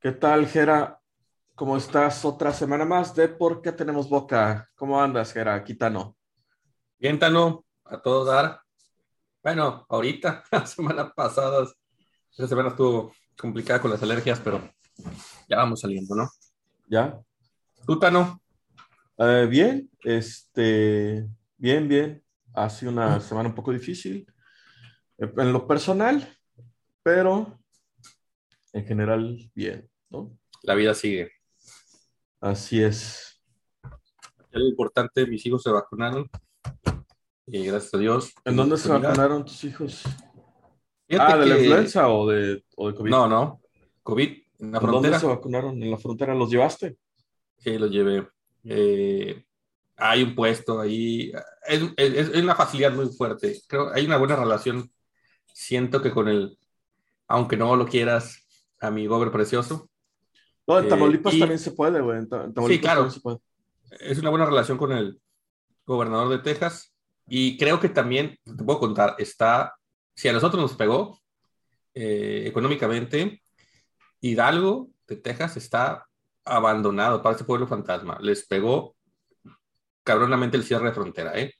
¿Qué tal, Gera? ¿Cómo estás? Otra semana más de ¿Por qué tenemos boca? ¿Cómo andas, Gera? Quítano. Bien, Tano, a todo dar. Bueno, ahorita, la semana pasada, esta semana estuvo complicada con las alergias, pero ya vamos saliendo, ¿no? ¿Ya? ¿Tú, Tano? Eh, bien, este, bien, bien. Ha sido una semana un poco difícil eh, en lo personal, pero en general bien, ¿no? La vida sigue. Así es. Lo importante, mis hijos se vacunaron. Y gracias a Dios. ¿En dónde se Mira, vacunaron tus hijos? fíjate Ah, ¿de la que- influenza o de, o de COVID? No, no. COVID en la ¿En dónde frontera. se vacunaron? ¿En la frontera los llevaste? Sí, lo llevé. Eh, hay un puesto ahí. Es, es- es una facilidad muy fuerte. Creo hay una buena relación. Siento que con el, aunque no lo quieras, amigo gober precioso, No, en Eh, Tamaulipas y- también se puede, güey. En Tamaulipas claro. se puede. es una buena relación con el gobernador de Texas. Y creo que también, te puedo contar, está, si a nosotros nos pegó eh, económicamente, Hidalgo de Texas está abandonado para ese pueblo fantasma. Les pegó cabronamente el cierre de frontera, ¿eh?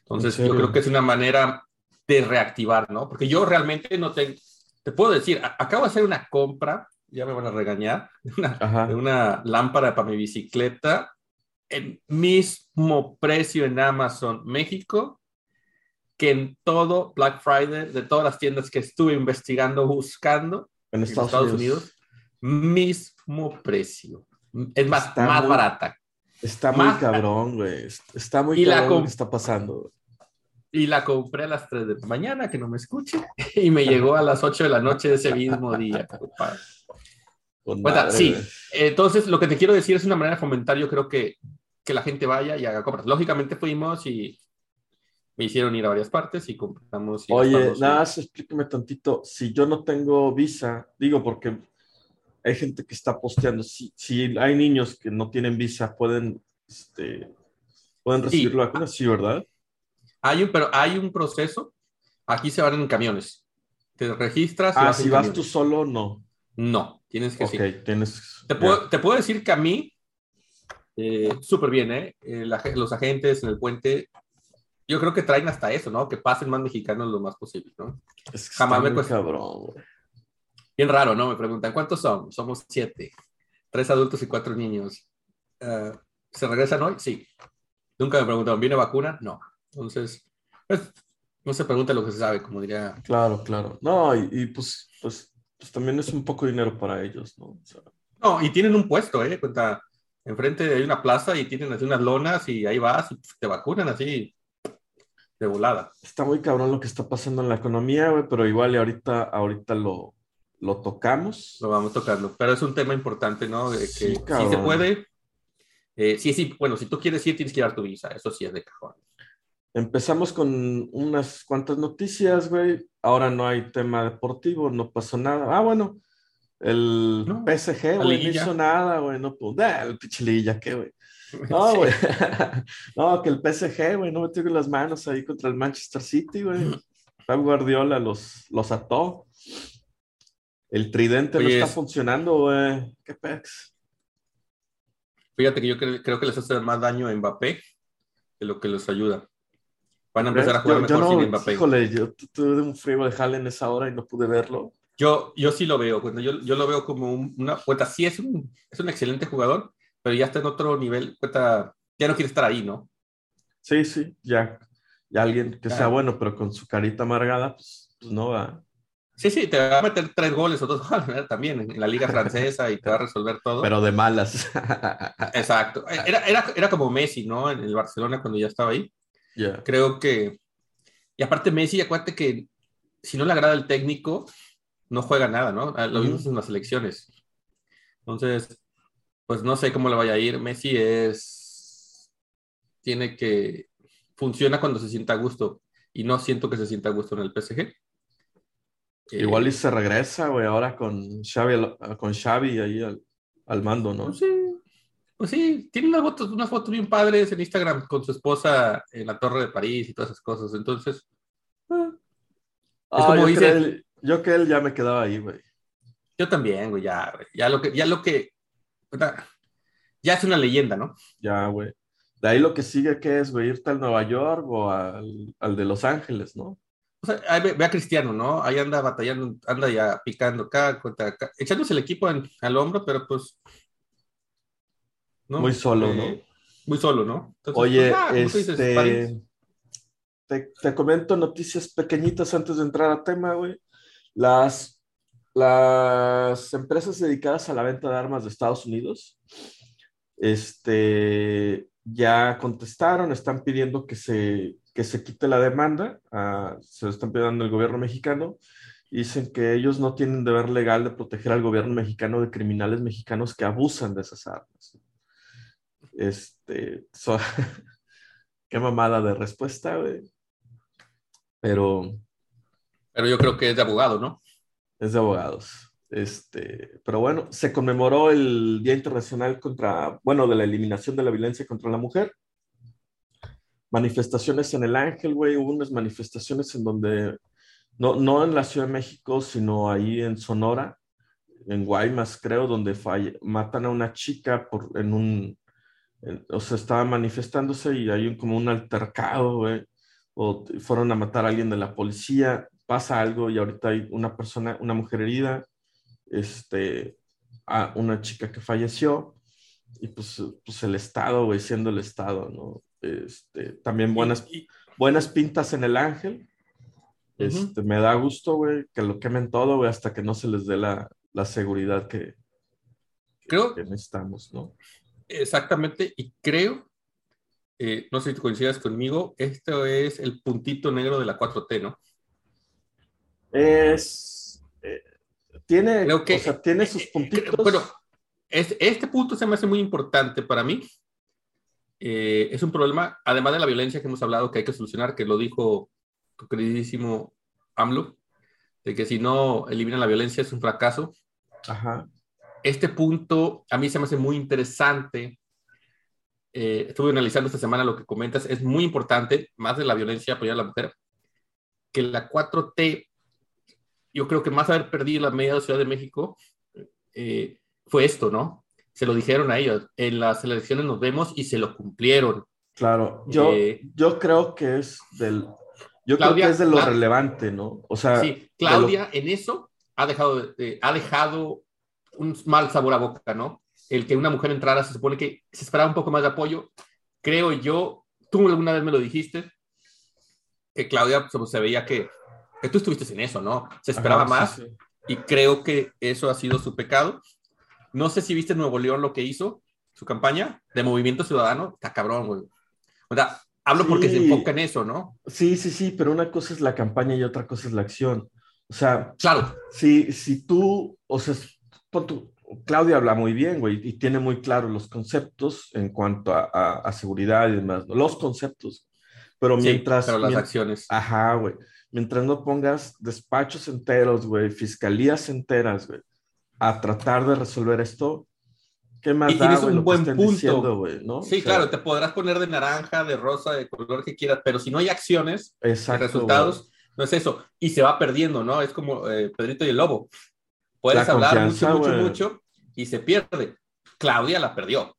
Entonces, ¿En yo creo que es una manera de reactivar, ¿no? Porque yo realmente no tengo, te puedo decir, acabo de hacer una compra, ya me van a regañar, de una, de una lámpara para mi bicicleta, el mismo precio en Amazon México que en todo Black Friday, de todas las tiendas que estuve investigando, buscando, En Estados, Estados, Unidos. Unidos, mismo precio. Es más, Está más muy- barata. Está muy Más- cabrón, güey. Está muy Y la cabrón lo com- que está pasando. Y la compré a las 3 de la mañana, que no me escuche, y me llegó a las 8 de la noche de ese mismo día. Bueno, sí, entonces lo que te quiero decir es una manera de fomentar, yo creo que, que la gente vaya y haga compras. Lógicamente fuimos y me hicieron ir a varias partes y compramos. y Oye, nada más explícame tantito. Si yo no tengo visa, digo porque hay gente que está posteando. Si, si hay niños que no tienen visa, pueden, este, pueden recibir Sí. la vacuna, sí, ¿verdad? Hay un, pero hay un proceso. Aquí se van en camiones. Te registras. Ah, vas si vas tú solo, no. No, tienes que Ok, sí. tienes. Te puedo, te puedo decir que a mí, eh, súper bien, ¿eh? Eh, los agentes en el puente, yo creo que traen hasta eso, ¿no? Que pasen más mexicanos lo más posible, ¿no? Es que jamás me cuesta. cabrón. Bien raro, ¿no? Me preguntan, ¿cuántos son? Somos siete. Tres adultos y cuatro niños. Eh, ¿Se regresan hoy? Sí. Nunca me preguntaron, ¿viene vacuna? No. Entonces, pues, no se pregunta lo que se sabe, como diría. Claro, claro. No, y, y, pues, pues, pues también es un poco de dinero para ellos, ¿no? O sea, No, y tienen un puesto, ¿eh? Cuenta, enfrente hay una plaza y tienen así unas lonas y ahí vas y te vacunan así de volada. está muy cabrón lo que está pasando en la economía, güey, pero igual y ahorita, ahorita lo, lo tocamos. Lo vamos tocando. Pero es un tema importante, ¿no? De que Sí, sí, se puede. Eh, sí, sí, bueno, si tú quieres ir, tienes que llevar tu visa. Eso sí es de cajón. Empezamos con unas cuantas noticias, güey. Ahora no hay tema deportivo, no pasó nada. Ah, bueno, el No, PSG, güey, no hizo nada, güey. No, pues, ah, el pinche liguilla, ¿qué, güey? No, Sí. güey. No, que el PSG, güey, no metió con las manos ahí contra el Manchester City, güey. Pep Guardiola los, los ató. El tridente no está es- funcionando, güey. ¿Qué pex? Fíjate que yo cre- creo que les hace más daño a Mbappé que lo que les ayuda. Van a empezar a jugar Yo- yo mejor no, sin Mbappé. Híjole, yo tu- tuve un frío de jale en esa hora y no pude verlo. Yo, yo sí lo veo. Cuando yo, yo lo veo como un- una cuenta. Sí, es un, es un excelente jugador, pero ya está en otro nivel. Cuenta, ya no quiere estar ahí, ¿no? Sí, sí, ya, ya alguien que sea bueno, pero con su carita amargada, pues, pues no va. Sí, sí, te va a meter tres goles o dos goles ¿verdad? también en la liga francesa y te va a resolver todo. Pero de malas. Exacto. Era, era, era como Messi, ¿no? En el Barcelona cuando ya estaba ahí. Creo que. Y aparte, Messi, acuérdate que si no le agrada el técnico, no juega nada, ¿no? Ah, Lo vimos Ujú. en las elecciones. Entonces, pues no sé cómo le vaya a ir. Messi es. Tiene que. Funciona cuando se sienta a gusto. Y no siento que se sienta a gusto en el PSG. Eh, Igual y se regresa, güey, ahora con Xavi, con Xavi ahí al, al mando, ¿no? Sí, pues sí, tiene unas fotos, unas fotos bien padres en Instagram con su esposa en la Torre de París y todas esas cosas. Entonces, ah, Ah, como yo, dice- que él, yo que él ya me quedaba ahí, güey. Yo también, güey, ya, güey. Ya lo que, ya lo que, ya es una leyenda, ¿no? Ya, güey. De ahí lo que sigue, ¿qué es, güey? ¿Irte al Nueva York o al, al de Los Ángeles, no? O sea, ahí ve, ve a Cristiano, ¿no? Ahí anda batallando, anda ya picando acá, contra acá, echándose el equipo en- al hombro, pero pues. ¿No? Muy solo, Eh, ¿no? Muy solo, ¿no? Entonces, Oye, pues, ah, este, te, te comento noticias pequeñitas antes de entrar a tema, güey. Las, las empresas dedicadas a la venta de armas de Estados Unidos, este, ya contestaron, están pidiendo que se, que se quite la demanda, ah, se lo están pidiendo al gobierno mexicano, dicen que ellos no tienen deber legal de proteger al gobierno mexicano de criminales mexicanos que abusan de esas armas. Este, so- qué mamada de respuesta, güey. Pero Pero yo creo que es de abogado, ¿no? es de abogados. Este, pero bueno, se conmemoró el Día Internacional contra, bueno, de la eliminación de la violencia contra la mujer. Manifestaciones en el Ángel, güey, hubo unas manifestaciones en donde, no, no en la Ciudad de México, sino ahí en Sonora, en Guaymas, creo, donde matan a una chica por, en un, o sea, estaba manifestándose y hay un- como un altercado, güey, o fueron a matar a alguien de la policía, pasa algo y ahorita hay una persona, una mujer herida, este, a una chica que falleció y pues, pues el Estado, güey, siendo el Estado, ¿no? Este, también buenas, buenas pintas en el Ángel. Este, me da gusto, güey, que lo quemen todo, güey, hasta que no se les dé la, la seguridad que, creo que necesitamos, ¿no? Exactamente, y creo, eh, no sé si coincidas conmigo, esto es el puntito negro de la 4T, ¿no? Es. eh, tiene, Creo que- o sea, tiene sus Eh, puntitos. Pero es- este punto se me hace muy importante para mí. Eh, es un problema, además de la violencia que hemos hablado, que hay que solucionar, que lo dijo tu queridísimo AMLO, de que si no eliminan la violencia es un fracaso. Ajá. Este punto a mí se me hace muy interesante. Eh, estuve analizando esta semana lo que comentas, es muy importante, más de la violencia apoyar a la mujer, que la 4T, yo creo que más haber perdido la media de Ciudad de México, eh, fue esto, ¿no? Se lo dijeron a ellos, en las elecciones nos vemos y se lo cumplieron. Claro, yo, Eh, yo creo que es del. Yo Claudia, creo que es de lo Cla- relevante, ¿no? O sea, Sí, Claudia en eso ha dejado, de- de- ha dejado un mal sabor a boca, ¿no? El que una mujer entrara, se supone que se esperaba un poco más de apoyo. Creo yo, tú alguna vez me lo dijiste, que Claudia pues, se veía que, que tú estuviste en eso, ¿no? Se esperaba ajá, más sí, sí. y creo que eso ha sido su pecado. No sé si viste en Nuevo León lo que hizo, su campaña de Movimiento Ciudadano, está cabrón, güey. O sea, hablo porque se Sí. enfoca en eso, ¿no? Sí, sí, sí, pero una cosa es la campaña y otra cosa es la acción. O sea, Claro, si, si tú, o sea, Claudia habla muy bien, güey, y tiene muy claros los conceptos en cuanto a, a- a seguridad y demás, los conceptos. Pero sí, mientras, pero las acciones. ajá, güey, mientras no pongas despachos enteros, güey, fiscalías enteras, güey, a tratar de resolver esto, ¿qué más Y da, tienes güey, un lo que buen estén punto. diciendo, güey, ¿no? Sí, O sea, claro, te podrás poner de naranja, de rosa, de color que quieras, pero si no hay acciones, exacto, de resultados, no es eso. Y se va perdiendo, ¿no? Es como eh, Pedrito y el Lobo. Puedes La hablar mucho, mucho, mucho y se pierde. Claudia la perdió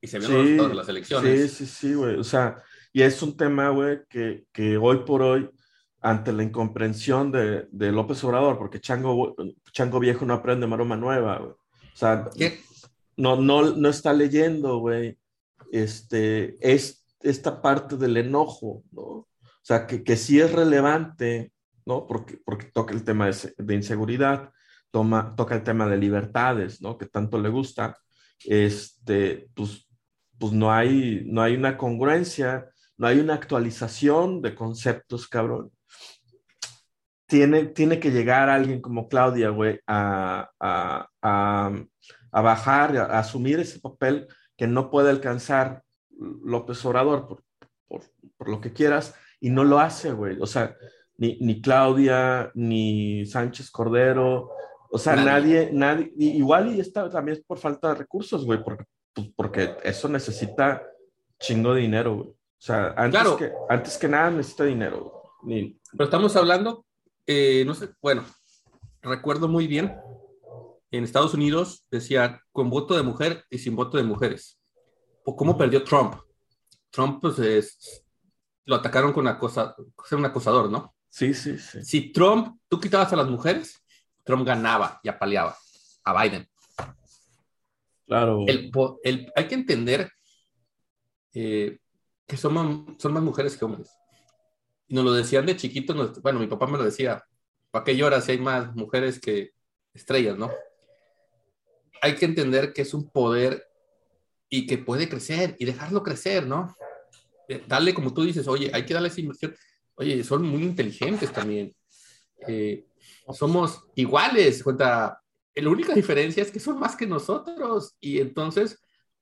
y se vio Sí, los resultados de las Sí, elecciones. sí, sí, güey. O sea, y es un tema, güey, que, que hoy por hoy, ante la incomprensión de, de López Obrador, porque Chango, Chango Viejo no aprende maroma nueva, güey. O sea, ¿Qué? no, no, no está leyendo, güey, este, es esta parte del enojo, ¿no? O sea, que, que sí es relevante, ¿no? Porque, porque toca el tema de, de inseguridad, toca el tema de libertades, ¿no? Que tanto le gusta, este, pues, pues no hay, no hay una congruencia, no hay una actualización de conceptos, cabrón. Tiene, tiene que llegar alguien como Claudia, güey, a, a, a, a bajar, a, a asumir ese papel que no puede alcanzar López Obrador por, por, por lo que quieras, y no lo hace, güey. O sea, ni, ni Claudia, ni Sánchez Cordero, o sea, nadie, Nadie. igual y está también es por falta de recursos, güey, porque, pues, porque eso necesita chingo de dinero, güey. O sea, antes, Claro. que, antes que nada necesita dinero, güey. Ni- Pero estamos hablando, eh, no sé, bueno, recuerdo muy bien en Estados Unidos decía con voto de mujer y sin voto de mujeres. ¿O cómo perdió Trump? Trump, pues, es, lo atacaron con acosa, ser un acosador, ¿no? Sí, sí, sí. Si Trump, tú quitabas a las mujeres, Trump ganaba y apaleaba a Biden. Claro. El, hay que entender eh, que son, son más mujeres que hombres. Y nos lo decían de chiquitos, bueno, mi papá me lo decía, ¿para qué lloras si hay más mujeres que estrellas, no? Hay que entender que es un poder y que puede crecer y dejarlo crecer, ¿no? Eh, dale, como tú dices, oye, hay que darle esa inversión. Oye, son muy inteligentes también. Eh, somos iguales, cuenta. La única diferencia es que son más que nosotros y entonces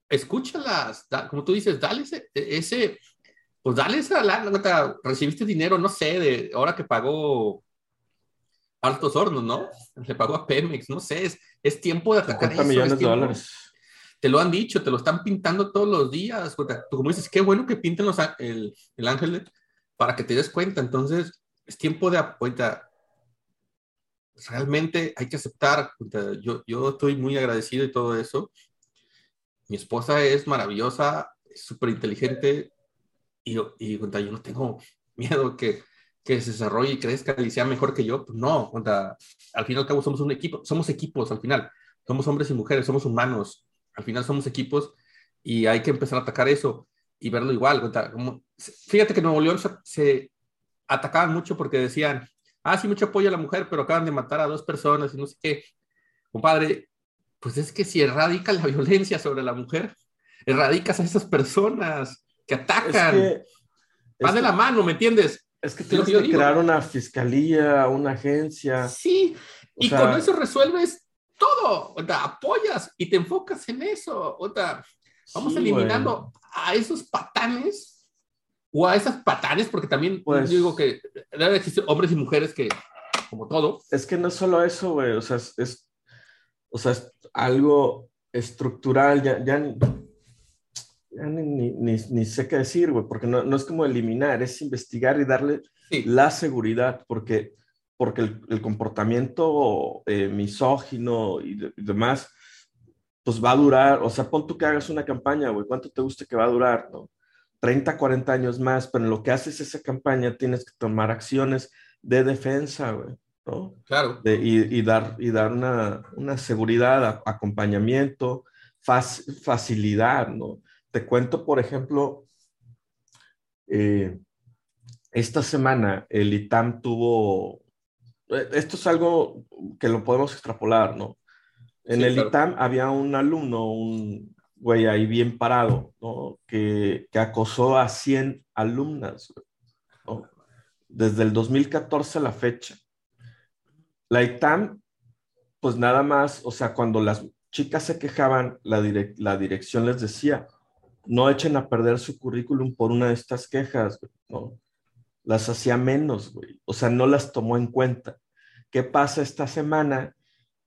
escúchalas, como tú dices, dale ese, pues dale esa la, recibiste dinero, no sé, de ahora que pagó Altos Hornos, ¿no? Le pagó a Pemex, no sé, es, es tiempo de atacar eso. millones de dólares. Te lo han dicho, te lo están pintando todos los días. Como dices, qué bueno que pinten los, el, el ángel para que te des cuenta. Entonces, es tiempo de apoyar. Realmente hay que aceptar. Yo, yo estoy muy agradecido y todo eso. Mi esposa es maravillosa, súper inteligente y, y yo no tengo miedo que, que se desarrolle y crezca y sea mejor que yo. Pues no, al fin y al cabo somos un equipo, somos equipos al final. Somos hombres y mujeres, somos humanos. Al final somos equipos y hay que empezar a atacar eso y verlo igual. Fíjate que Nuevo León se, atacaban mucho porque decían, ah, sí, mucho apoyo a la mujer, pero acaban de matar a dos personas y no sé qué. Compadre, pues es que si erradica la violencia sobre la mujer, erradicas a esas personas que atacan. Es de la mano, ¿me entiendes? Es que tienes que crear una fiscalía, una agencia. Sí, y con eso resuelves todo. O sea, apoyas y te enfocas en eso. O sea, vamos eliminando a esos patanes o a esas patanes, porque también pues, digo que debe existir hombres y mujeres que, como todo. Es que no es solo eso, güey. O sea, es, o sea, es algo estructural. Ya, ya, ni, ni, ni, sé qué decir, güey, porque no, no, es como eliminar, es investigar y darle la seguridad, porque, porque el, el comportamiento eh, misógino y, y, demás, pues va a durar, o sea, pon tú que hagas una campaña, güey, ¿cuánto te gusta que va a durar, no? 30, 40 años más, pero en lo que haces esa campaña tienes que tomar acciones de defensa, güey. ¿no? Claro. De, y, y, dar, y dar una, una seguridad, acompañamiento, facilidad, ¿no? Te cuento, por ejemplo, eh, esta semana el ITAM tuvo, eh, esto es algo que lo podemos extrapolar, ¿no? En sí, el claro. ITAM había un alumno, un güey ahí bien parado, ¿no? Que, que acosó a 100 alumnas, ¿no? Desde el 2014 a la fecha. La ITAM, pues nada más, o sea, cuando las chicas se quejaban, la, la dirección les decía, no echen a perder su currículum por una de estas quejas, ¿no? Las hacía menos, güey. O sea, no las tomó en cuenta. ¿Qué pasa esta semana?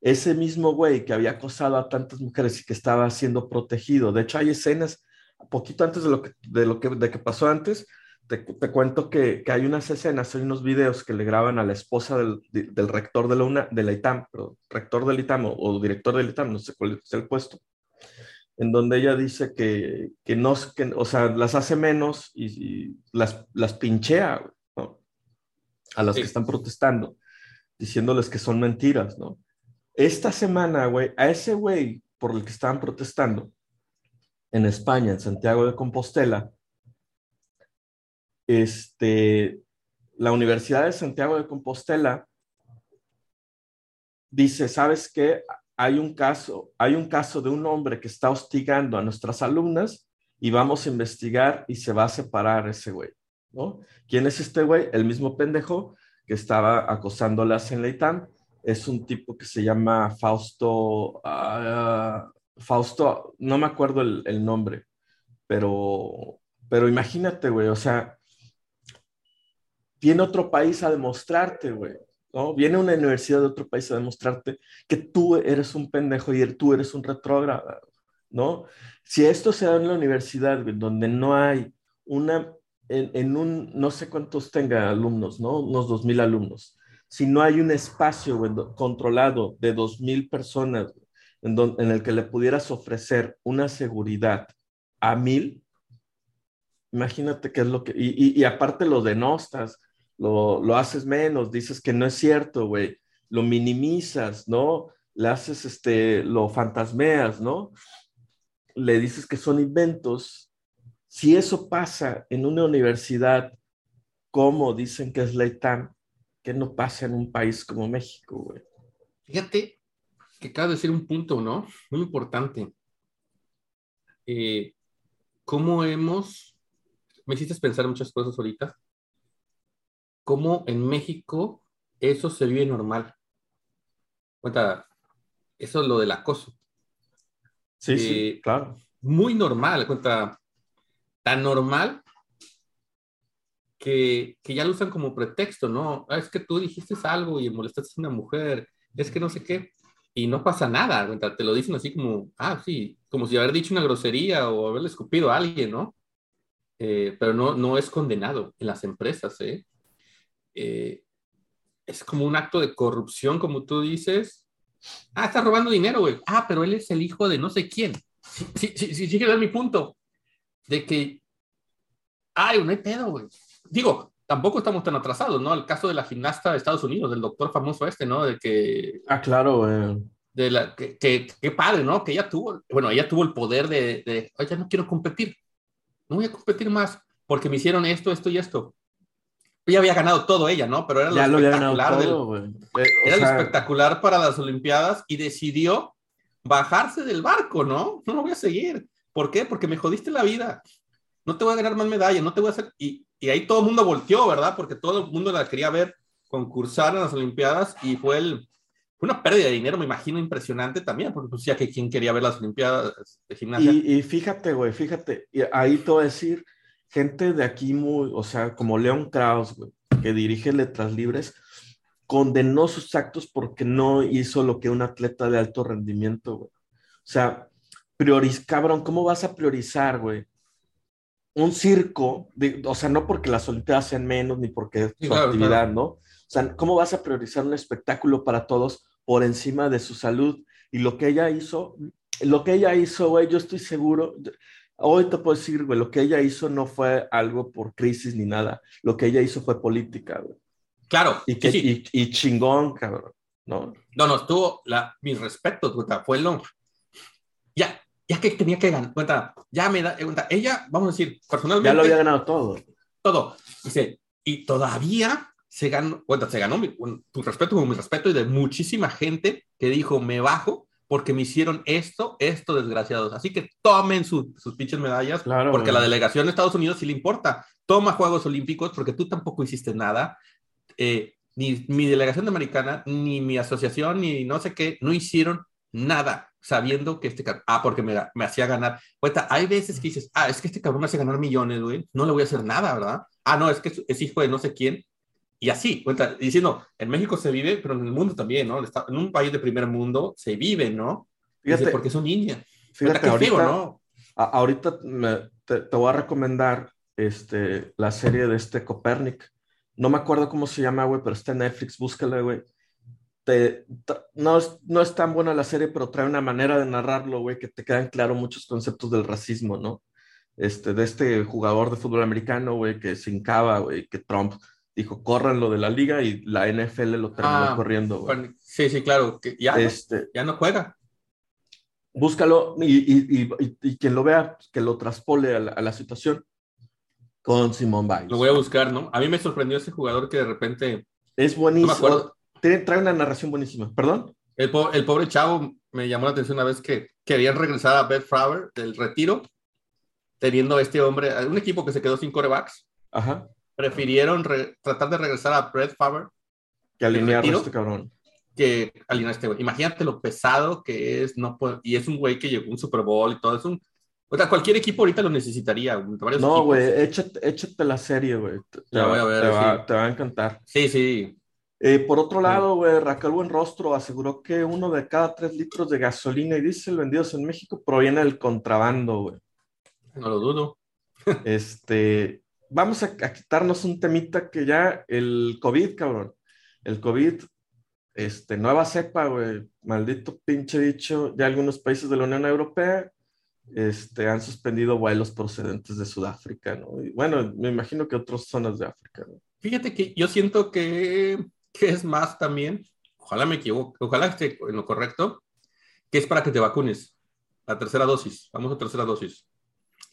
Ese mismo güey que había acosado a tantas mujeres y que estaba siendo protegido. De hecho, hay escenas, poquito antes de lo que, de lo que, de que pasó antes, te, te cuento que, que, hay unas escenas, hay unos videos que le graban a la esposa del, del rector de la, UNA, de la ITAM, pero rector del ITAM o, o director del ITAM, no sé cuál es el puesto en donde ella dice que, que no, que, o sea, las hace menos y, y las, las pinchea, ¿no? A las sí. que están protestando, diciéndoles que son mentiras, ¿no? Esta semana, güey, a ese güey por el que estaban protestando en España, en Santiago de Compostela, este, la Universidad de Santiago de Compostela dice, ¿sabes qué? hay un caso, hay un caso de un hombre que está hostigando a nuestras alumnas y vamos a investigar y se va a separar ese güey, ¿no? ¿Quién es este güey? El mismo pendejo que estaba acosándolas en la ITAM. Es un tipo que se llama Fausto, uh, Fausto, no me acuerdo el, el nombre, pero, pero imagínate, güey, o sea, viene otro país a demostrarte, güey, ¿no? Viene una universidad de otro país a demostrarte que tú eres un pendejo y tú eres un retrógrado, ¿no? Si esto se da en la universidad, donde no hay una, en, en, un, no sé cuántos tenga alumnos, ¿no? Unos dos mil alumnos. Si no hay un espacio controlado de dos mil personas en, en el que le pudieras ofrecer una seguridad a mil, imagínate qué es lo que, y, y, aparte lo denostas, lo, lo, haces menos, dices que no es cierto, güey, lo minimizas, ¿no? Le haces, este, lo fantasmeas, ¿no? Le dices que son inventos. Si eso pasa en una universidad, como dicen que es la ITAM, ¿qué no pasa en un país como México, güey? Fíjate que acabas de decir un punto, ¿no? Muy importante. Eh, ¿Cómo hemos me hiciste pensar muchas cosas ahorita. Cómo en México eso se vive normal. Cuenta, eso es lo del acoso. Sí, sí, eh, claro. Muy normal, cuenta, tan normal que, ya lo usan como pretexto, ¿no? Ah, es que tú dijiste algo y molestaste a una mujer, es que no sé qué, y no pasa nada, te lo dicen así como, ah, sí, como si haber dicho una grosería o haberle escupido a alguien, ¿no? Eh, pero no, no es condenado en las empresas. ¿eh? ¿eh? es como un acto de corrupción, como tú dices. Ah, está robando dinero, güey. Ah, pero él es el hijo de no sé quién. Sí, sí, sí, sí, dar mi punto. De que, ay, no hay pedo, güey. Digo, tampoco estamos tan atrasados, ¿no? El caso de la gimnasta de Estados Unidos, del doctor famoso este, ¿no? De que... Ah, claro, güey. De la, que, que, padre, ¿no? Que ella tuvo, bueno, ella tuvo el poder de, de, oye, no quiero competir no voy a competir más porque me hicieron esto, esto y esto. Ya había ganado todo ella, ¿no? Pero era lo espectacular. Eh, era lo espectacular para las Olimpiadas y decidió bajarse del barco, ¿no? No lo voy a seguir. ¿Por qué? Porque me jodiste la vida. No te voy a ganar más medallas, no te voy a hacer. Y, y ahí todo el mundo volteó, ¿verdad? Porque todo el mundo la quería ver concursar en las Olimpiadas y fue el, una pérdida de dinero, me imagino, impresionante también, porque pues ya que quien quería ver las Olimpiadas de gimnasia. Y, fíjate, güey, fíjate, ahí te voy a decir, gente de aquí muy, o sea, como Leon Kraus, güey, que dirige Letras Libres, condenó sus actos porque no hizo lo que un atleta de alto rendimiento, güey. O sea, prioriz, cabrón, ¿cómo vas a priorizar, güey? Un circo, o sea, no porque las Olimpiadas sean menos ni porque es su actividad, ¿no? O sea, ¿cómo vas a priorizar un espectáculo para todos por encima de su salud. Y lo que ella hizo, lo que ella hizo, güey, yo estoy seguro, hoy te puedo decir, güey, lo que ella hizo no fue algo por crisis ni nada. Lo que ella hizo fue política, güey. Claro. Y, que, Y, chingón, cabrón. ¿no? No, no, estuvo la, mis respetos, fue lo. Ya, que tenía que ganar, cuenta, ya me da, cuenta, ella, vamos a decir, personalmente. Ya lo había ganado todo. Todo. Dice, y todavía se ganó, bueno, se ganó mi, tu respeto como mi respeto y de muchísima gente que dijo, me bajo porque me hicieron esto, esto, desgraciados. Así que tomen sus pinches medallas, porque a la delegación de Estados Unidos sí le importa. Toma Juegos Olímpicos porque tú tampoco hiciste nada. Eh, ni mi delegación de americana, ni mi asociación, ni no sé qué, no hicieron nada sabiendo que este ah, porque me, me hacía ganar. Cuenta, hay veces que dices, ah, es que este cabrón me hace ganar millones, güey, no le voy a hacer nada, ¿verdad? Ah, no, es que es hijo de no sé quién, y así, cuenta, diciendo, en México se vive, pero en el mundo también, ¿no? En un país de primer mundo se vive, ¿no? Fíjate, porque son niñas. Fíjate, ahorita, ¿no? ahorita te, voy a recomendar este, la serie de este Copernic. No me acuerdo cómo se llama, güey, pero está en Netflix, búscala, güey. Te, no, es, no es tan buena la serie, pero trae una manera de narrarlo, güey, que te quedan claros muchos conceptos del racismo, ¿no? Este, de este jugador de fútbol americano, güey, que se hincaba, güey, que Trump dijo, corran lo de la liga y la NFL lo terminó ah, corriendo. Sí, sí, claro, que ya, este, ya no juega. Búscalo y, y, quien lo vea, que lo traspole a la, situación con Simón Biles. Lo voy a buscar, ¿no? A mí me sorprendió ese jugador que de repente... Es buenísimo. Trae una narración buenísima. ¿Perdón? El, el, pobre chavo me llamó la atención una vez que querían regresar a Beth Flower del retiro, teniendo a este hombre, un equipo que se quedó sin corebacks. Ajá prefirieron tratar de regresar a Brett Favre que alinear a este cabrón. Que alinear a este güey. Imagínate lo pesado que es, no y es un güey que llegó a un Super Bowl y todo. Es un, o sea, cualquier equipo ahorita lo necesitaría. No, güey, échate, échate, la serie, güey. Te, te, va, a encantar. Sí, sí. Eh, por otro lado, güey, Raquel Buenrostro aseguró que uno de cada tres litros de gasolina y diésel vendidos en México proviene del contrabando, güey. No lo dudo. este, vamos a, quitarnos un temita que ya el COVID, cabrón. el COVID, este, nueva cepa, güey, maldito pinche dicho, ya algunos países de la Unión Europea este, han suspendido vuelos procedentes de Sudáfrica, ¿no? Y bueno, me imagino que otras zonas de África, ¿no? Fíjate que yo siento que, que es más también, ojalá me equivoque, ojalá esté en lo correcto, que es para que te vacunes, la tercera dosis, vamos a tercera dosis,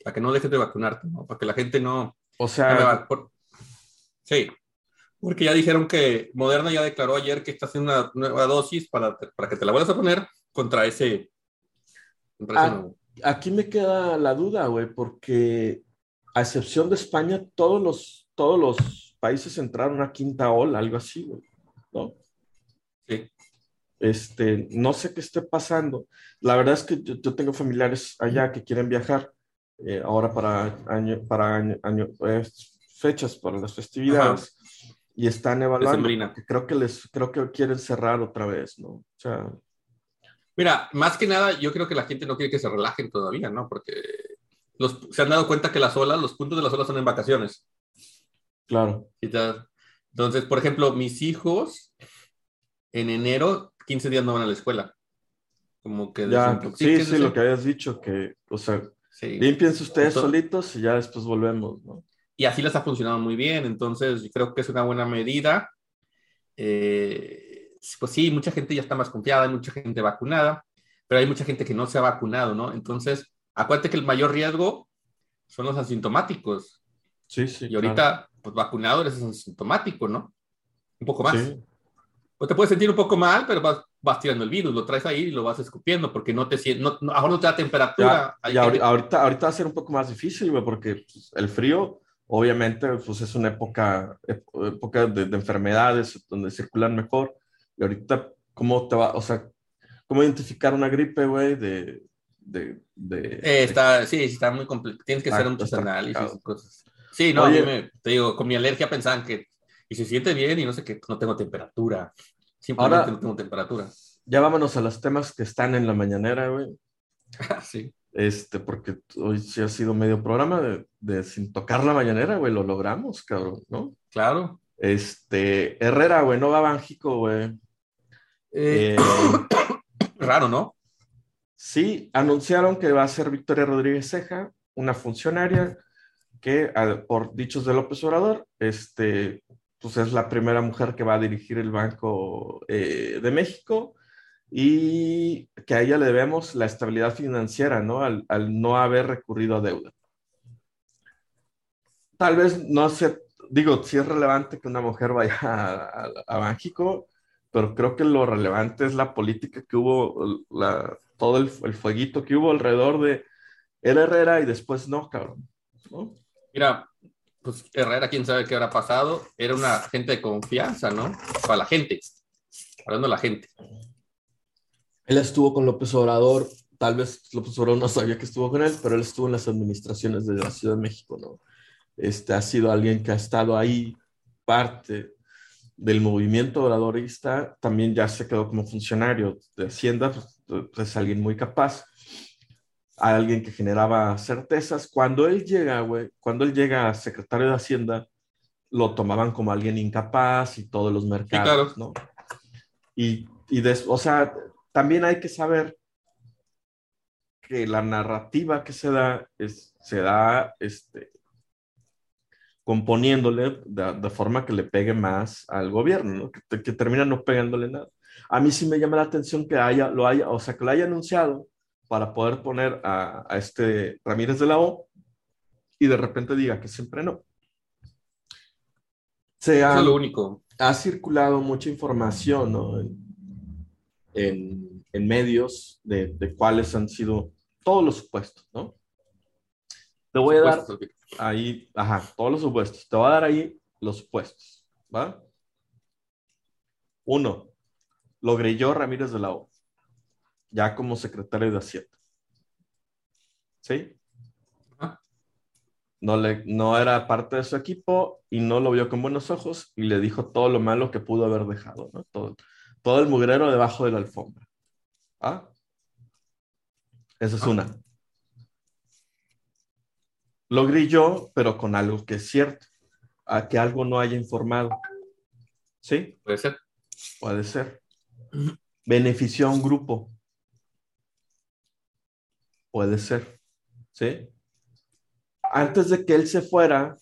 para que no dejes de vacunarte, ¿no? Para que la gente no... O sea... Sí, porque ya dijeron que Moderna ya declaró ayer que está haciendo una nueva dosis para, para que te la vuelvas a poner contra ese... Contra ese ah, aquí me queda la duda, güey, porque a excepción de España, todos los, todos los países entraron a quinta ola, algo así, güey, ¿no? Sí. Este, no sé qué esté pasando. La verdad es que yo, tengo familiares allá que quieren viajar eh, ahora para año, para año, eh, fechas para las festividades y están evaluando. Creo que les, creo que quieren cerrar otra vez, ¿no? O sea, Mira, más que nada, yo creo que la gente no quiere que se relajen todavía, ¿no? Porque los, se han dado cuenta que las olas, los puntos de las olas son en vacaciones. Claro. Entonces, por ejemplo, mis hijos en enero, 15 días no van a la escuela. Como que... Ya, sí, sí, lo que habías dicho, que, o sea, sí. limpiense ustedes solitos y ya después volvemos, ¿no? Y así les ha funcionado muy bien, entonces yo creo que es una buena medida. Eh, pues sí, mucha gente ya está más confiada, hay mucha gente vacunada, pero hay mucha gente que no se ha vacunado, ¿no? Entonces, acuérdate que el mayor riesgo son los asintomáticos. Sí, sí. Y ahorita, pues vacunado eres asintomático, ¿no? Un poco más. Sí. Pues te puedes sentir un poco mal, pero vas, vas, tirando el virus, lo traes ahí y lo vas escupiendo porque no te sientes, no, no, ahora no te da temperatura. Ya, ahorita, ahorita va a ser un poco más difícil, porque pues, el frío, obviamente, pues es una época, época de, de enfermedades donde circulan mejor y ahorita, ¿cómo te va? O sea, ¿cómo identificar una gripe, güey, de... de, de, eh, está, sí, está muy complejo. Tienes que hacer muchos análisis y cosas. Sí, no, yo me, te digo, con mi alergia pensaban que, y se siente bien y no sé qué, no tengo temperatura. Simplemente Ahora, no tengo temperatura. Ya vámonos a los temas que están en la mañanera, güey. sí. Este, porque hoy sí ha sido medio programa de, de sin tocar la mañanera, güey, lo logramos, cabrón, ¿no? Claro. Este, Herrera, güey, no va a Bánjico, güey. Eh, raro, ¿no? Sí, anunciaron que va a ser Victoria Rodríguez Ceja, una funcionaria que, por dichos de López Obrador, este, pues es la primera mujer que va a dirigir el Banco eh, de México y que a ella le debemos la estabilidad financiera, ¿no? Al, no haber recurrido a deuda. Tal vez no sé, digo, si es relevante que una mujer vaya a, a, pero creo que lo relevante es la política que hubo, la, todo el, el, fueguito que hubo alrededor de el Herrera y después no, cabrón. Mira, pues Herrera, quién sabe qué habrá pasado, era una gente de confianza, ¿no? Para la gente, hablando de la gente. Él estuvo con López Obrador, tal vez López Obrador no sabía que estuvo con él, pero él estuvo en las administraciones de la Ciudad de México, ¿no? Este ha sido alguien que ha estado ahí parte del movimiento obradorista, también ya se quedó como funcionario de Hacienda, pues, pues, es alguien muy capaz, alguien que generaba certezas. Cuando él llega, güey, cuando él llega a secretario de Hacienda, lo tomaban como alguien incapaz y todos los mercados, ¿no? Y, y o sea, también hay que saber que la narrativa que se da es, se da este, componiéndole de, forma que le pegue más al gobierno, que, que, termina no pegándole nada. A mí sí me llama la atención que haya, lo haya, o sea, que lo haya anunciado para poder poner a, a este Ramírez de la O y de repente diga que siempre no. Se ha, lo único. Ha circulado mucha información ¿no? en, en, medios de, de, cuáles han sido todos los supuestos, ¿no? Te voy a dar ahí, ajá, todos los supuestos. Te voy a dar ahí los supuestos, ¿va? Uno, lo yo Ramírez de la O, ya como secretario de Hacienda. ¿Sí? No, le, no era parte de su equipo y no lo vio con buenos ojos y le dijo todo lo malo que pudo haber dejado, ¿no? Todo, todo el mugrero debajo de la alfombra. ¿Ah? Esa es una lo yo, pero con algo que es cierto, a que algo no haya informado. Sí, Puede ser. puede ser. Benefició a un grupo. Puede ser. ¿Sí? Antes de que él se fuera,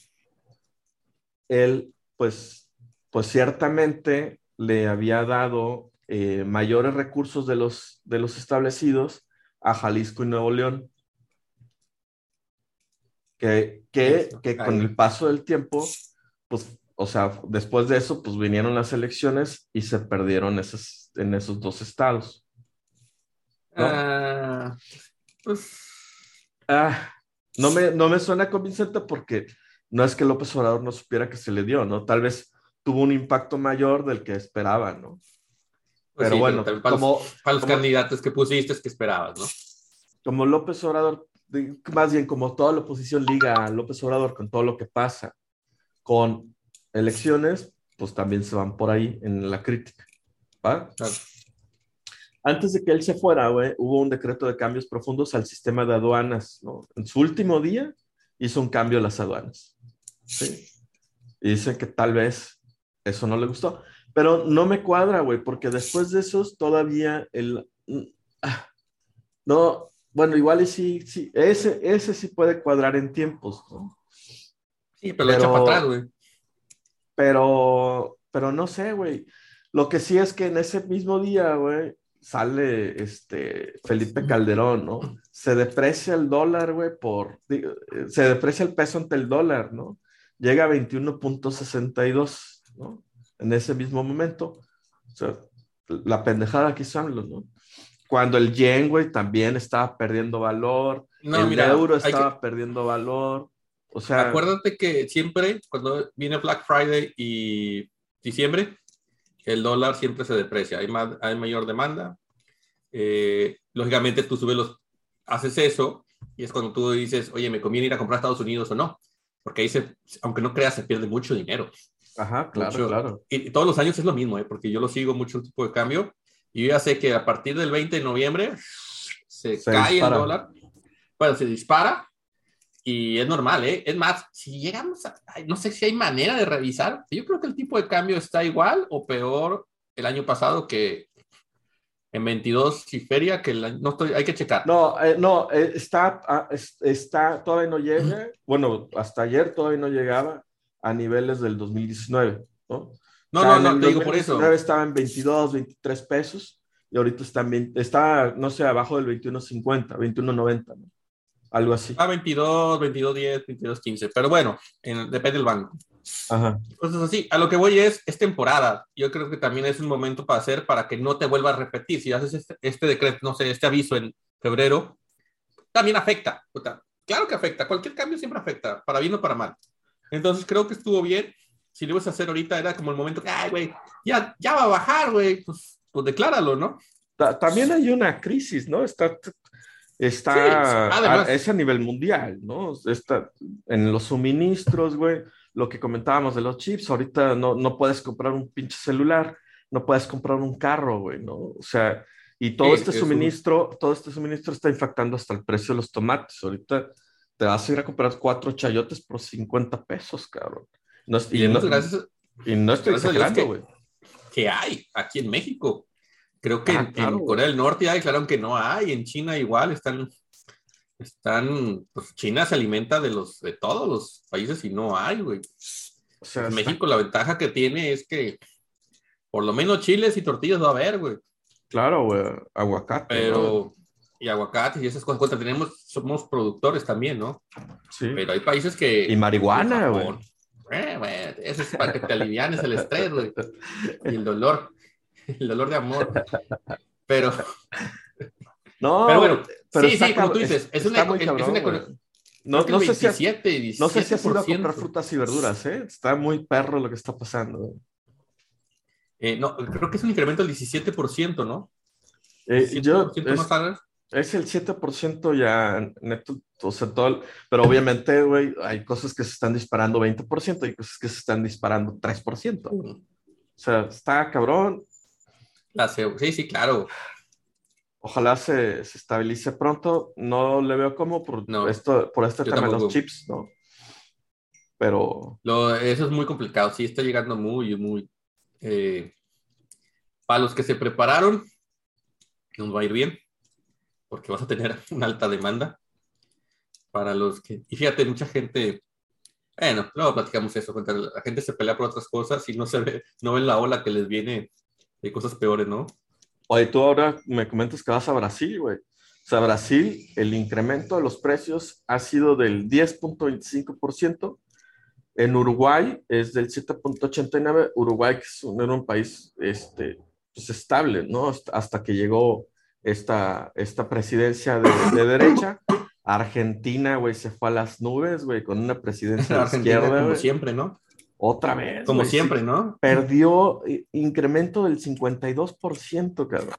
él, pues, pues ciertamente le había dado eh, mayores recursos de los, de los establecidos a Jalisco y Nuevo León. Que, que, que con el paso del tiempo, pues, o sea, después de eso, pues vinieron las elecciones y se perdieron esas, en esos dos estados. ¿No? Ah, pues, Ah, no me, no me suena convincente porque no es que López Obrador no supiera que se le dio, ¿no? Tal vez tuvo un impacto mayor del que esperaban, ¿no? pues Pero sí, bueno, para, los, como, para los como- candidatos que pusiste, es que esperabas, ¿no? como López Obrador, más bien como toda la oposición liga a López Obrador con todo lo que pasa con elecciones, pues también se van por ahí en la crítica. ¿va? Claro. Antes de que él se fuera, güey, hubo un decreto de cambios profundos al sistema de aduanas, ¿no? En su último día hizo un cambio a las aduanas. ¿sí? Y dicen que tal vez eso no le gustó. Pero no me cuadra, güey, porque después de esos todavía el... ah, No, bueno, igual y sí, sí, ese, ese sí puede cuadrar en tiempos, ¿no? Sí, pero lo echa Pero- para atrás, güey. Pero, pero no sé, güey. Lo que sí es que en ese mismo día, güey, sale este Felipe Calderón, ¿no? Se deprecia el dólar, güey, por, digo, eh, se deprecia el peso ante el dólar, ¿no? Llega a 21.62, ¿no? En ese mismo momento. O sea, la pendejada que hizo AMLO, ¿no? Cuando el yen, güey, también estaba perdiendo valor, No, el mira, euro hay que- estaba perdiendo valor, o sea, Acuérdate que siempre, cuando viene Black Friday y diciembre, el dólar siempre se deprecia, hay, más, hay mayor demanda. Eh, lógicamente tú subes los, haces eso y es cuando tú dices, oye, ¿me conviene ir a comprar a Estados Unidos o no? Porque ahí, se, aunque no creas, se pierde mucho dinero. ajá, claro, mucho. claro. Y, y todos los años es lo mismo, ¿eh? porque yo lo sigo mucho el tipo de cambio. Y yo ya sé que a partir del 20 de noviembre se, Se cae dispara. el dólar, bueno, se dispara y es normal, ¿eh? Es más, si llegamos a, no sé si hay manera de revisar, yo creo que el tipo de cambio está igual o peor el año pasado que en 22 y feria, que no estoy, hay que checar. No, eh, no, eh, está, ah, es- está, todavía no llega, bueno, hasta ayer todavía no llegaba a niveles del 2019, ¿no? no, O sea, no, en no, el te digo por eso. 2019 estaba en 22, 23 pesos y ahorita está, en 20 está no sé, abajo del 21.50, 21.90, ¿no? Algo así. A 22, 22, 10, 22, 15, pero bueno, en- depende del banco. Ajá. Cosas así. A lo que voy es, es temporada. Yo creo que también es un momento para hacer para que no te vuelva a repetir. Si haces este, este decreto, no sé, este aviso en febrero, también afecta. Claro que afecta. Cualquier cambio siempre afecta, para bien o para mal. Entonces creo que estuvo bien. Si lo ibas a hacer ahorita, era como el momento que, ay, güey, ya, ya va a bajar, güey. Pues, pues decláralo, ¿no? Ta- También hay una crisis, ¿no? Está, está Sí, a, es a nivel mundial, ¿no? Está en los suministros, güey, lo que comentábamos de los chips, ahorita no, no puedes comprar un pinche celular, no puedes comprar un carro, güey, ¿no? O sea, y todo Sí, este es un- suministro, todo este suministro está impactando hasta el precio de los tomates. Ahorita te vas a ir a comprar cuatro chayotes por 50 pesos, cabrón. No, Y, y, no, gracias y no estoy exagerando, que- güey. que hay aquí en México. Creo que Ah, en, claro, en güey. Corea del Norte ya declararon que no hay, en China igual están, están, pues China se alimenta de los, de todos los países y no hay, güey. O sea, En está- México la ventaja que tiene es que por lo menos chiles y tortillas va a haber, güey. claro, güey, aguacate. ¿no? Pero, y aguacates y esas cosas, cuenta, tenemos, somos productores también, ¿no? Sí. Pero hay países que... Y marihuana, Japón. Eh, güey, eso es para que te alivianes el estrés, güey. Y el dolor, el dolor de amor. Pero, No, pero bueno, pero sí, está sí, como tú dices, es, una, es, cabrón, una no, sé si has, 27, no sé si has ido a 17%. comprar frutas y verduras, ¿eh? Está muy perro lo que está pasando. Eh, no, creo que es un incremento del 17%, ¿no? Eh, yo, 17% es, más es el 7% ya neto, o sea, todo, el- pero obviamente, güey, hay cosas que se están disparando 20% y cosas que se están disparando 3%. güey. O sea, está cabrón. La sí, sí, claro. Ojalá se, se estabilice pronto. No le veo cómo por, No, esto, por este tema de los chips, ¿no? Pero Lo, eso es muy complicado. Sí, está llegando muy, muy. Eh, para los que se prepararon, nos va a ir bien, porque vas a tener una alta demanda. Para los que, y fíjate, mucha gente, bueno, luego platicamos eso, la gente se pelea por otras cosas y no se ve, no ven la ola que les viene de cosas peores, ¿no? Oye, tú ahora me comentas que vas a Brasil, güey. O sea, Brasil, el incremento de los precios ha sido del 10.25%. En Uruguay es del 7.89%. Uruguay, que es un, era un país este, pues, estable, ¿no? Hasta que llegó esta, esta presidencia de, derecha. Argentina, güey, se fue a las nubes, güey, con una presidencia de izquierda. Como siempre, ¿no? Otra vez. Como siempre, ¿no? Perdió incremento del 52%, cabrón.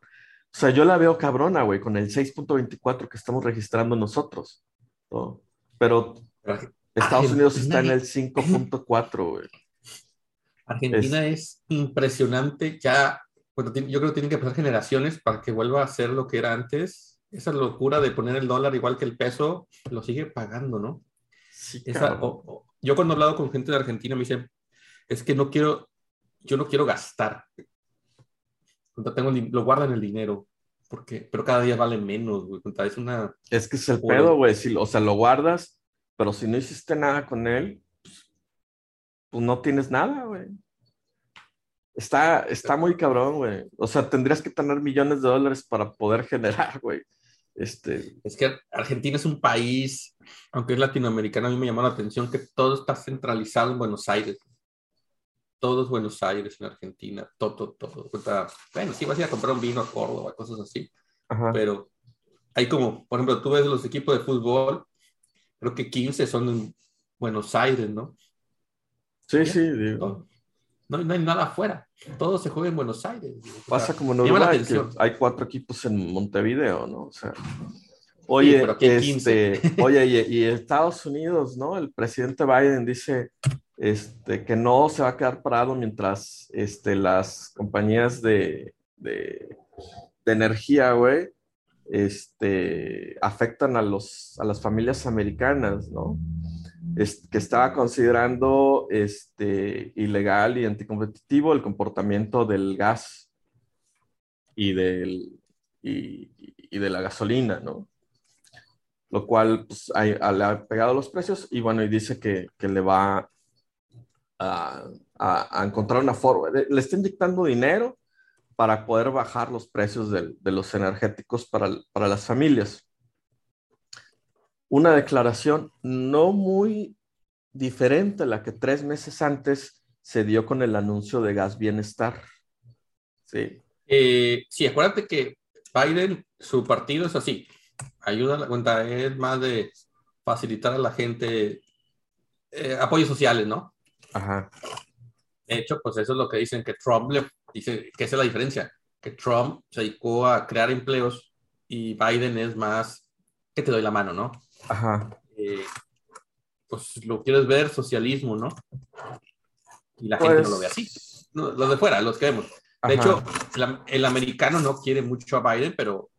O sea, yo la veo cabrona, güey, con el 6.24 que estamos registrando nosotros. ¿no? Pero Estados Unidos está en el 5.4, güey. Argentina es, impresionante. Ya, bueno, yo creo que tienen que pasar generaciones para que vuelva a ser lo que era antes. Esa locura de poner el dólar igual que el peso, lo sigue pagando, ¿no? Sí, yo cuando he hablado con gente de Argentina me dicen, es que no quiero, yo no quiero gastar tengo lo guardan el dinero, porque, pero cada día vale menos, güey. Es una. Es que es el pedo, güey. Si, o sea, lo guardas, pero si no hiciste nada con él, pues, pues no tienes nada, güey. Está, está muy cabrón, güey. O sea, tendrías que tener millones de dólares para poder generar, güey. Este... Es que Argentina es un país, aunque es latinoamericano, a mí me llamó la atención que todo está centralizado en Buenos Aires todos Buenos Aires en Argentina, todo, todo. Bueno, sí, vas a ir a comprar un vino a Córdoba, cosas así. Pero hay como, por ejemplo, tú ves los equipos de fútbol, creo que 15 son en Buenos Aires, ¿no? Sí, sí, digo. No, no, hay nada afuera, todo se juega en Buenos Aires. Pasa como en Uruguay, que hay cuatro equipos en Montevideo, ¿no? O sea, oye, este, oye, y Estados Unidos, ¿no? El presidente Biden dice, este, que no se va a quedar parado mientras este, las compañías de, de, energía, güey, este, afectan a, los, a las familias americanas, ¿no? Que estaba considerando este, ilegal y anticompetitivo el comportamiento del gas y, del, y, de la gasolina, ¿no? Lo cual pues, le ha pegado los precios y bueno, y dice que, le va a, encontrar una forma. Le estén dictando dinero para poder bajar los precios de, los energéticos para, para, las familias. Una declaración no muy diferente a la que tres meses antes se dio con el anuncio de gas bienestar. Sí. Eh, sí, acuérdate que Biden, su partido es así. Ayuda a la cuenta, es más de facilitar a la gente eh, apoyos sociales, ¿no? Ajá. De hecho, pues eso es lo que dicen que Trump le dice que esa es la diferencia, que Trump se dedicó a crear empleos y Biden es más que te doy la mano, ¿no? Ajá. Eh, pues lo quieres ver socialismo, ¿no? Y la gente no lo ve así. los de fuera, los que vemos. De hecho, el, americano no quiere mucho a Biden, pero,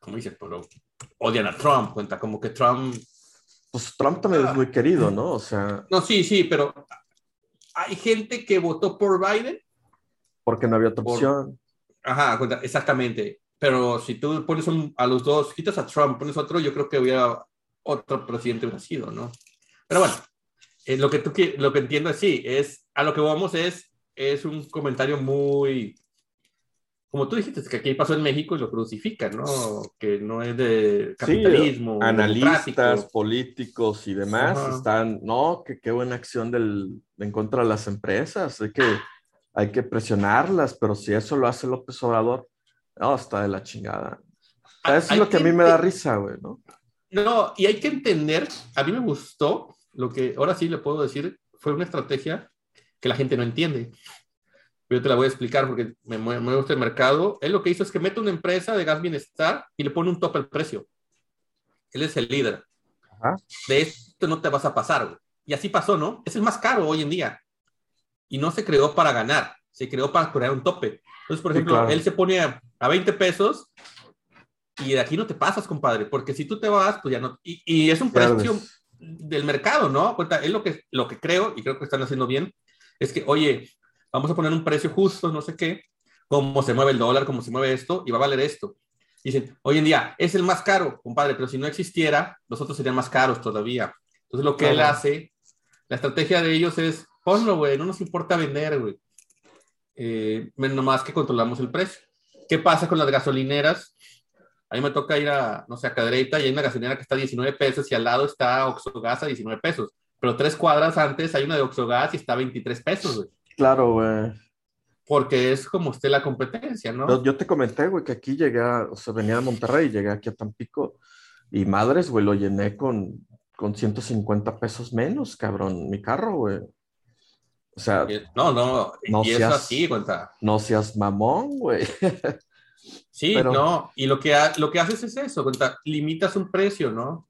como dice, pero odian a Trump, cuenta como que Trump... Pues Trump también es muy querido, ¿no? O sea... No, sí, sí, pero hay gente que votó por Biden. Porque no había otra opción. Ajá, exactamente. Pero si tú pones a los dos, quitas a Trump, pones otro, yo creo que hubiera otro presidente hubiera sido, ¿no? Pero bueno, eh, lo, que tú, lo que entiendo es sí, es, a lo que vamos es, es un comentario muy como tú dijiste, que aquí pasó en México y lo crucifican, ¿no? Que no es de capitalismo. analistas, políticos y demás están, no, que qué buena acción del, en contra de las empresas, hay que, hay que presionarlas, pero si eso lo hace López Obrador, no, está de la chingada. eso es lo que, a mí me da risa, güey, ¿no? No, y hay que entender, a mí me gustó, lo que ahora sí le puedo decir, fue una estrategia que la gente no entiende yo te la voy a explicar porque me, me, gusta el mercado. Él lo que hizo es que mete una empresa de gas bienestar y le pone un tope al precio. Él es el líder. De esto no te vas a pasar. Y así pasó, ¿no? Es el más caro hoy en día. Y no se creó para ganar, se creó para crear un tope. Entonces, por ejemplo, él se pone a, 20 pesos y de aquí no te pasas, compadre, porque si tú te vas, pues ya no. Y, es un precio del mercado, ¿no? Cuenta, es lo que, lo que creo, y creo que están haciendo bien, es que, oye, vamos a poner un precio justo, no sé qué, cómo se mueve el dólar, cómo se mueve esto, y va a valer esto. Dicen, hoy en día es el más caro, compadre, pero si no existiera, los otros serían más caros todavía. Entonces lo que él hace, la estrategia de ellos es, ponlo, güey, no nos importa vender, güey. Eh, menos más que controlamos el precio. ¿Qué pasa con las gasolineras? A mí me toca ir a, no sé, a Cadereyta y hay una gasolinera que está a 19 pesos y al lado está Oxogas a 19 pesos. Pero tres cuadras antes hay una de Oxogas y está a 23 pesos, güey. Claro, güey. Porque es como usted la competencia, ¿no? Yo, te comenté, güey, que aquí llegué, a, o sea, venía de Monterrey, llegué aquí a Tampico y madres, güey, lo llené con, con 150 pesos menos, cabrón, mi carro, güey. O sea, no, no, no y seas, así, cuenta. No seas mamón, güey. Sí, no, y lo que, lo que haces es eso, limitas un precio, ¿no?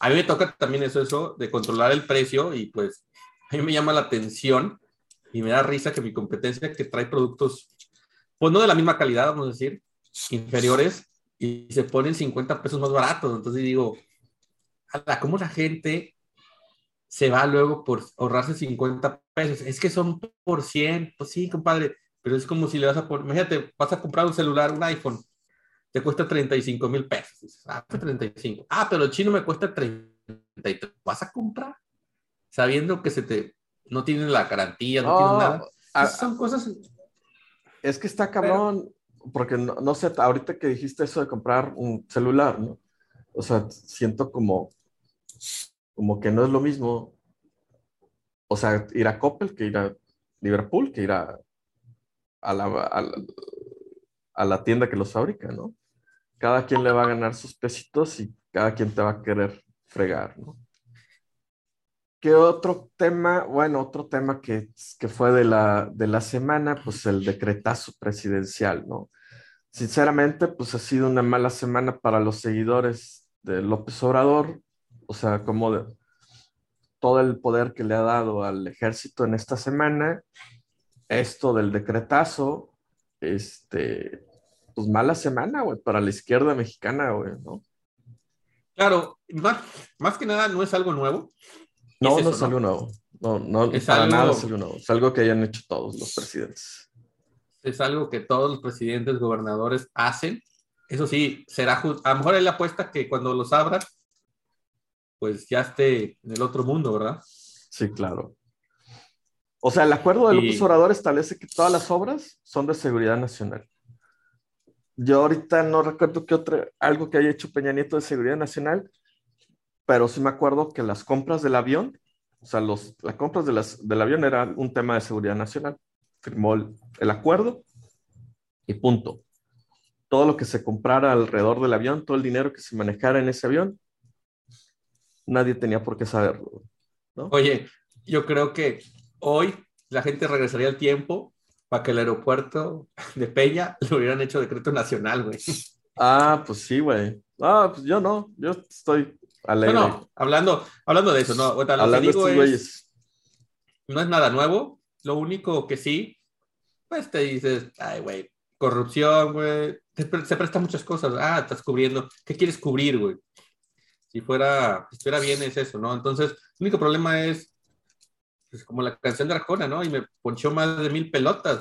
A mí me toca también eso, eso de controlar el precio y pues a mí me llama la atención y me da risa que mi competencia que trae productos, pues no de la misma calidad, vamos a decir, inferiores y se ponen 50 pesos más baratos. Entonces digo, ¿cómo la gente se va luego por ahorrarse 50 pesos? Es que son por 100, pues sí, compadre, pero es como si le vas a poner, imagínate, vas a comprar un celular, un iPhone, te cuesta 35 mil pesos. Ah, 35. Ah, pero el chino me cuesta 33. ¿Vas a comprar? Sabiendo que se te, no tienen la garantía, no tienen nada. Ah, son cosas. Es que está cabrón, porque no, no, sé, ahorita que dijiste eso de comprar un celular, ¿no? O sea, siento como, como que no es lo mismo. O sea, ir a Coppel que ir a Liverpool, que ir a, a la, a la, tienda que los fabrica, ¿no? Cada quien le va a ganar sus pesitos y cada quien te va a querer fregar, ¿no? ¿Qué otro tema? Bueno, otro tema que, que fue de la, de la semana, pues el decretazo presidencial, ¿no? Sinceramente, pues ha sido una mala semana para los seguidores de López Obrador, o sea, como de, todo el poder que le ha dado al ejército en esta semana, esto del decretazo, este, pues mala semana, güey, para la izquierda mexicana, güey, ¿no? Claro, más, más que nada no es algo nuevo, no, no es algo nuevo. No, no, es para algo, nada es algo nuevo. Es algo que hayan hecho todos los presidentes. Es algo que todos los presidentes, gobernadores hacen. Eso sí, será justo. A lo mejor él apuesta que cuando los abra, pues ya esté en el otro mundo, ¿verdad? Sí, claro. O sea, el acuerdo de López Obrador establece que todas las obras son de seguridad nacional. Yo ahorita no recuerdo que otra, algo que haya hecho Peña Nieto de seguridad nacional, pero sí me acuerdo que las compras del avión, o sea, los, las compras de las, del avión era un tema de seguridad nacional. Firmó el, acuerdo y punto. Todo lo que se comprara alrededor del avión, todo el dinero que se manejara en ese avión, nadie tenía por qué saberlo. Oye, yo creo que hoy la gente regresaría al tiempo para que el aeropuerto de Peña lo hubieran hecho decreto nacional, güey. Ah, pues sí, güey. Ah, pues yo no, yo estoy no, hablando, hablando de eso, no, lo que digo es, no es nada nuevo, lo único que sí, pues te dices, ay, güey, corrupción, güey, se presta muchas cosas, ah, estás cubriendo, ¿qué quieres cubrir, güey? Si fuera, si fuera bien es eso, ¿no? Entonces, el único problema es, pues, como la canción de Arjona, ¿no? Y me ponchó más de mil pelotas,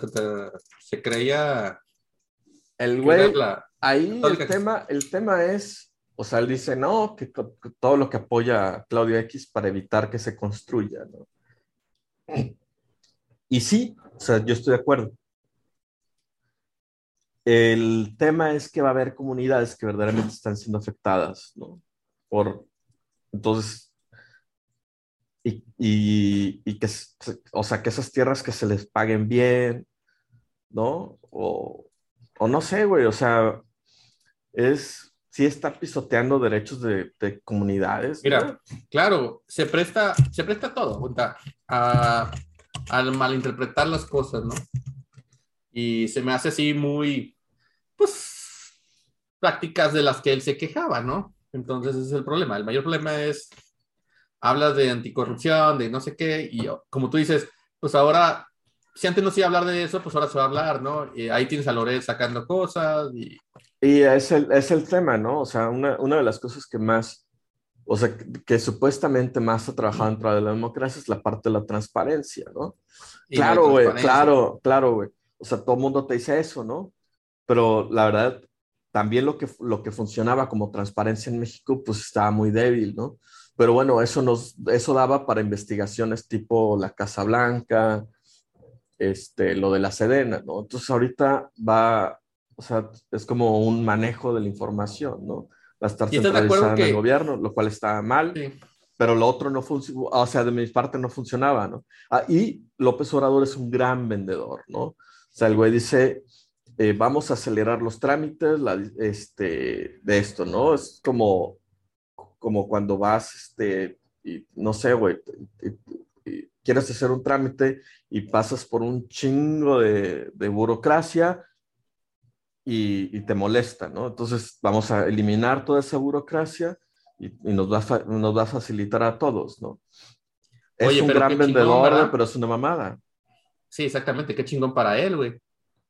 se creía... El güey, ahí el tema, el tema es o sea, él dice, no, que, todo lo que apoya a Claudio X para evitar que se construya, ¿no? Y sí, o sea, yo estoy de acuerdo. El tema es que va a haber comunidades que verdaderamente están siendo afectadas, ¿no? Por, entonces, y, y, que, o sea, que esas tierras que se les paguen bien, ¿no? O, o no sé, güey, o sea, es, sí está pisoteando derechos de, comunidades. Mira, claro, se presta, se presta todo, a, al malinterpretar las cosas, ¿no? Y se me hace así muy, pues, prácticas de las que él se quejaba, ¿no? Entonces ese es el problema. El mayor problema es, habla de anticorrupción, de no sé qué, y como tú dices, pues ahora, si antes no se iba a hablar de eso, pues ahora se va a hablar, ¿no? Y ahí tienes a Loret sacando cosas y y es el, es el tema, ¿no? O sea, una, una de las cosas que más o sea, que, supuestamente más ha trabajado dentro de la democracia es la parte de la transparencia, ¿no? claro, güey, claro, claro, güey. O sea, todo el mundo te dice eso, ¿no? Pero la verdad, también lo que, lo que funcionaba como transparencia en México, pues estaba muy débil, ¿no? Pero bueno, eso, nos, eso daba para investigaciones tipo la Casa Blanca, este, lo de la Sedena, ¿no? Entonces ahorita va, o sea, es como un manejo de la información, ¿no? Va a estar centralizada en el gobierno, lo cual está mal, pero lo otro no funcionaba, o sea, de mi parte no funcionaba, ¿no? Ah, y López Obrador es un gran vendedor, ¿no? O sea, el güey dice, eh, vamos a acelerar los trámites este, de esto, ¿no? Es como, como cuando vas, este, y, no sé, güey, quieres hacer un trámite y pasas por un chingo de, burocracia y, te molesta, ¿no? Entonces vamos a eliminar toda esa burocracia y, nos, va a, nos va a facilitar a todos, ¿no? Es un gran vendedor, pero es una mamada. Sí, exactamente, qué chingón para él, güey.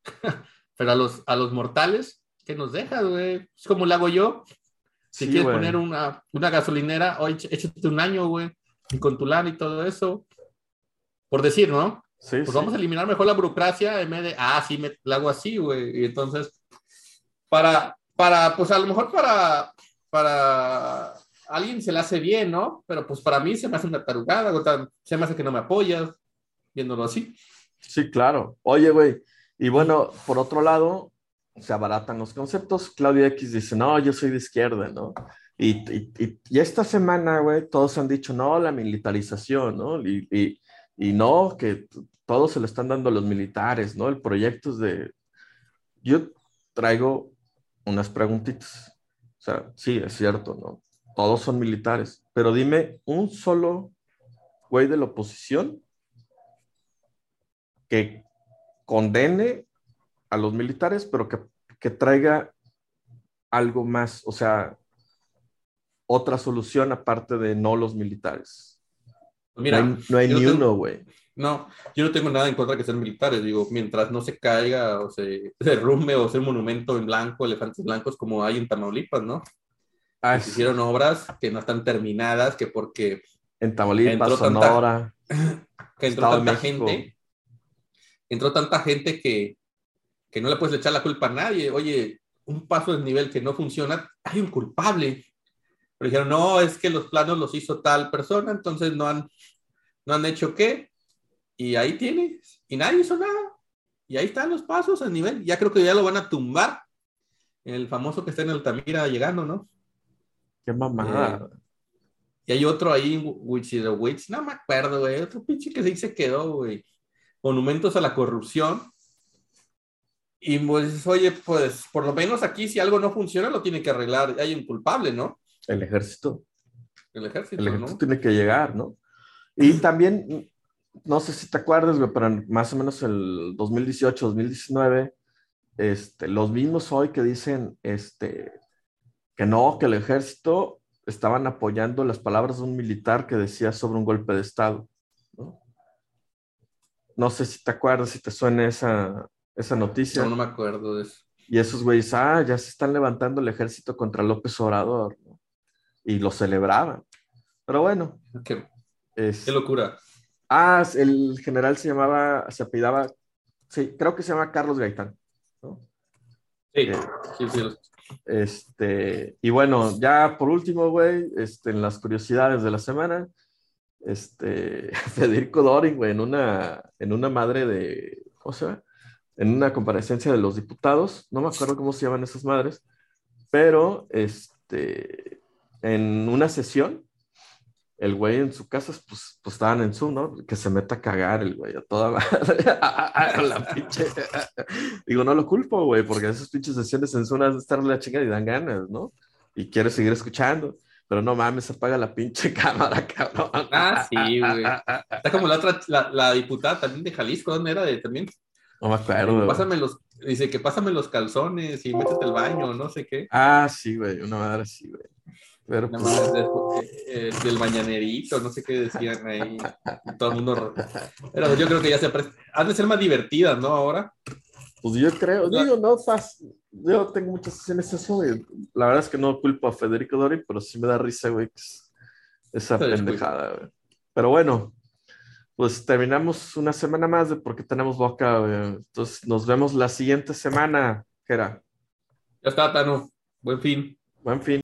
pero a los, a los mortales, ¿qué nos deja, güey? Es como lo hago yo. Si quieres poner una, una gasolinera, oye, échate un año, güey, y con tu lana y todo eso. Por decir, ¿no? Sí, pues vamos a eliminar mejor la burocracia en vez de, ah, sí, me la hago así, güey. Y entonces, para, para, pues a lo mejor para, para alguien se le hace bien, ¿no? Pero pues para mí se me hace una tarugada, se me hace que no me apoyas, viéndolo así. Sí, claro. Oye, güey, y bueno, por otro lado, se abaratan los conceptos. Claudia X dice, no, yo soy de izquierda, ¿no? Y, y, y esta semana, güey, todos han dicho, no, la militarización, ¿no? Y no, que todos se lo están dando a los militares, ¿no? El proyecto es de... Yo traigo unas preguntitas. O sea, sí, es cierto, ¿no? Todos son militares, pero dime un solo güey de la oposición que condene a los militares, pero que, que traiga algo más, o sea, otra solución aparte de no los militares. Mira, no hay, ni uno, güey. No, yo no tengo nada en contra de que sean militares. Digo, mientras no se caiga o se derrumbe o sea un monumento en blanco, elefantes blancos, como hay en Tamaulipas, ¿no? Ah, se hicieron obras que no están terminadas, que porque. En Tamaulipas, Sonora. que entró tanta gente. Entró tanta gente que, que no le puedes echar la culpa a nadie. Oye, un paso de nivel que no funciona, hay un culpable. Pero dijeron, no, es que los planos los hizo tal persona, entonces no han, no han hecho qué. Y ahí tiene, y nadie hizo nada. Y ahí están los pasos a nivel. Ya creo que ya lo van a tumbar. El famoso que está en Altamira llegando, ¿no? Qué mamada. Eh, y hay otro ahí, Witch, no me acuerdo, güey. Otro pinche que sí se quedó, güey. Monumentos a la corrupción. Y pues, oye, pues por lo menos aquí, si algo no funciona, lo tiene que arreglar. Hay un culpable, ¿no? El ejército. El ejército. El ejército tiene que llegar, ¿no? Y también, no sé si te acuerdas, pero más o menos el 2018, 2019, este, los mismos hoy que dicen este, que no, que el ejército estaban apoyando las palabras de un militar que decía sobre un golpe de Estado. ¿no? No sé si te acuerdas, si te suena esa, esa noticia. No, no me acuerdo de eso. Y esos güeyes, ah, ya se están levantando el ejército contra López Obrador y lo celebraban. Pero bueno. Qué, locura. Ah, el general se llamaba, se apellidaba, sí, creo que se llama Carlos Gaitán. Sí, eh, sí, sí. Este, y bueno, ya por último, güey, este, en las curiosidades de la semana, este, Federico Doring, güey, en una, en una madre de, ¿cómo se llama? En una comparecencia de los diputados, no me acuerdo cómo se llaman esas madres, pero este, en una sesión, el güey en su casa, pues, pues estaban en Zoom, ¿no? Que se meta a cagar el güey, a toda madre, la pinche. Digo, no lo culpo, güey, porque esas pinches sesiones en Zoom de estar la chica y dan ganas, ¿no? Y quiere seguir escuchando. Pero no mames, apaga la pinche cámara, cabrón. Ah, sí, güey. Está como la otra, la, la diputada también de Jalisco, ¿dónde era? De, también. No me acuerdo. Pásame los, dice que pásame los calzones y métete al baño, no sé qué. Ah, sí, güey, una madre así, güey. Pero pues, eh, del mañanerito, no sé qué decían ahí. Todo el mundo. Pero yo creo que ya se Han de ser más divertidas, ¿no? Ahora. Pues yo creo, digo, no, fácil. Yo tengo muchas sesiones eso, güey. La verdad es que no culpo a Federico Dori, pero sí me da risa, güey. esa pendejada, güey. Pero bueno, pues terminamos una semana más de porque tenemos boca, güey. Entonces nos vemos la siguiente semana, Jera. Ya está, Tano. Buen fin. Buen fin.